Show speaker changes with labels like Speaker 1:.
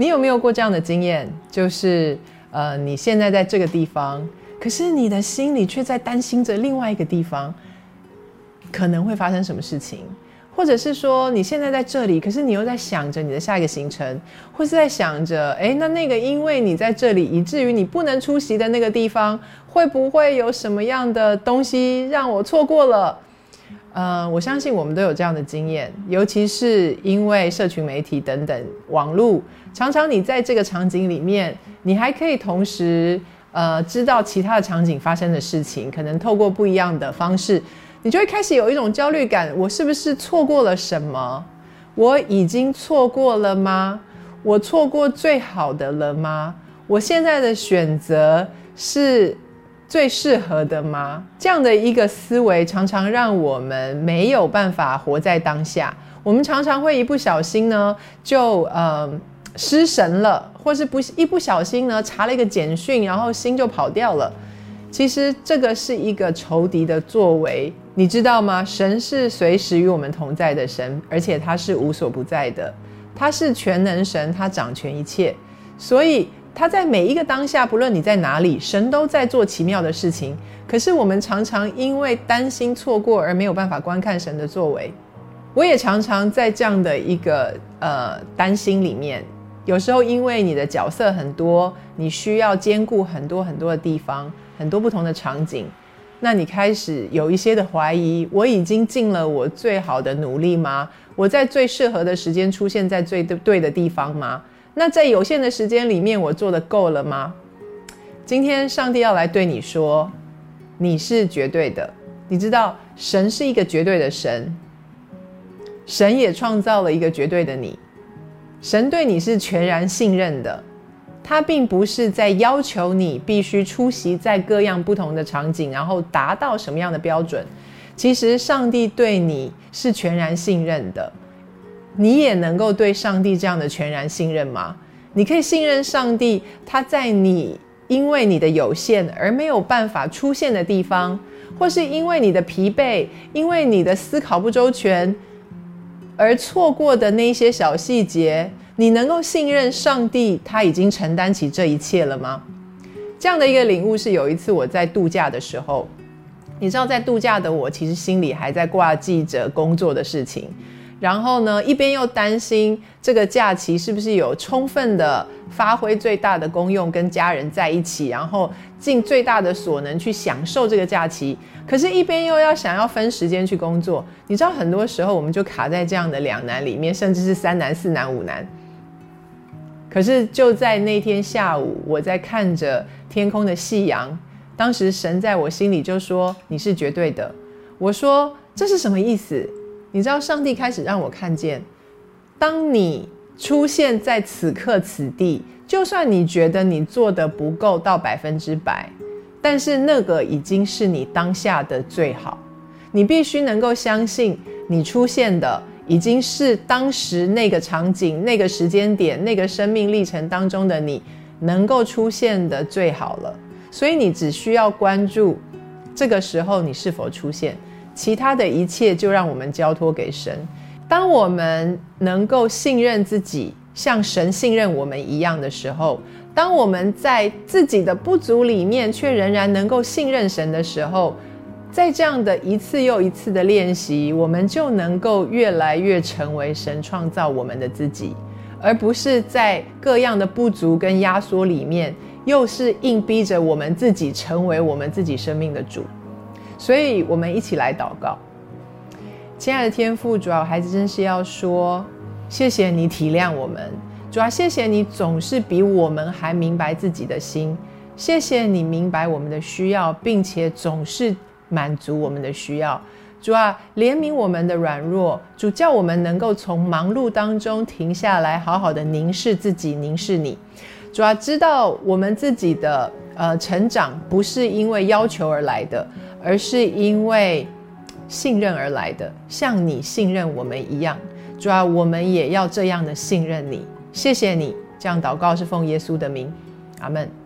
Speaker 1: 你有没有过这样的经验？就是呃，你现在在这个地方，可是你的心里却在担心着另外一个地方可能会发生什么事情，或者是说你现在在这里，可是你又在想着你的下一个行程，或是在想着，哎，那那个因为你在这里，以至于你不能出席的那个地方，会不会有什么样的东西让我错过了？呃，我相信我们都有这样的经验，尤其是因为社群媒体等等网络，常常你在这个场景里面，你还可以同时呃知道其他的场景发生的事情，可能透过不一样的方式，你就会开始有一种焦虑感：我是不是错过了什么？我已经错过了吗？我错过最好的了吗？我现在的选择是？最适合的吗？这样的一个思维常常让我们没有办法活在当下。我们常常会一不小心呢，就呃失神了，或是不一不小心呢查了一个简讯，然后心就跑掉了。其实这个是一个仇敌的作为，你知道吗？神是随时与我们同在的神，而且他是无所不在的，他是全能神，他掌权一切，所以。他在每一个当下，不论你在哪里，神都在做奇妙的事情。可是我们常常因为担心错过而没有办法观看神的作为。我也常常在这样的一个呃担心里面。有时候因为你的角色很多，你需要兼顾很多很多的地方，很多不同的场景，那你开始有一些的怀疑：我已经尽了我最好的努力吗？我在最适合的时间出现在最对的地方吗？那在有限的时间里面，我做的够了吗？今天上帝要来对你说，你是绝对的。你知道，神是一个绝对的神，神也创造了一个绝对的你。神对你是全然信任的，他并不是在要求你必须出席在各样不同的场景，然后达到什么样的标准。其实，上帝对你是全然信任的。你也能够对上帝这样的全然信任吗？你可以信任上帝，他在你因为你的有限而没有办法出现的地方，或是因为你的疲惫、因为你的思考不周全而错过的那些小细节，你能够信任上帝，他已经承担起这一切了吗？这样的一个领悟是有一次我在度假的时候，你知道，在度假的我其实心里还在挂记着工作的事情。然后呢，一边又担心这个假期是不是有充分的发挥最大的功用，跟家人在一起，然后尽最大的所能去享受这个假期。可是，一边又要想要分时间去工作。你知道，很多时候我们就卡在这样的两难里面，甚至是三难、四难、五难。可是就在那天下午，我在看着天空的夕阳，当时神在我心里就说：“你是绝对的。”我说：“这是什么意思？”你知道，上帝开始让我看见，当你出现在此刻此地，就算你觉得你做的不够到百分之百，但是那个已经是你当下的最好。你必须能够相信，你出现的已经是当时那个场景、那个时间点、那个生命历程当中的你能够出现的最好了。所以你只需要关注这个时候你是否出现。其他的一切就让我们交托给神。当我们能够信任自己，像神信任我们一样的时候，当我们在自己的不足里面却仍然能够信任神的时候，在这样的一次又一次的练习，我们就能够越来越成为神创造我们的自己，而不是在各样的不足跟压缩里面，又是硬逼着我们自己成为我们自己生命的主。所以，我们一起来祷告，亲爱的天父，主要孩子真是要说，谢谢你体谅我们，主要谢谢你总是比我们还明白自己的心，谢谢你明白我们的需要，并且总是满足我们的需要，主啊，怜悯我们的软弱，主叫我们能够从忙碌当中停下来，好好的凝视自己，凝视你，主要知道我们自己的呃成长不是因为要求而来的。而是因为信任而来的，像你信任我们一样，主要我们也要这样的信任你。谢谢你，这样祷告是奉耶稣的名，阿门。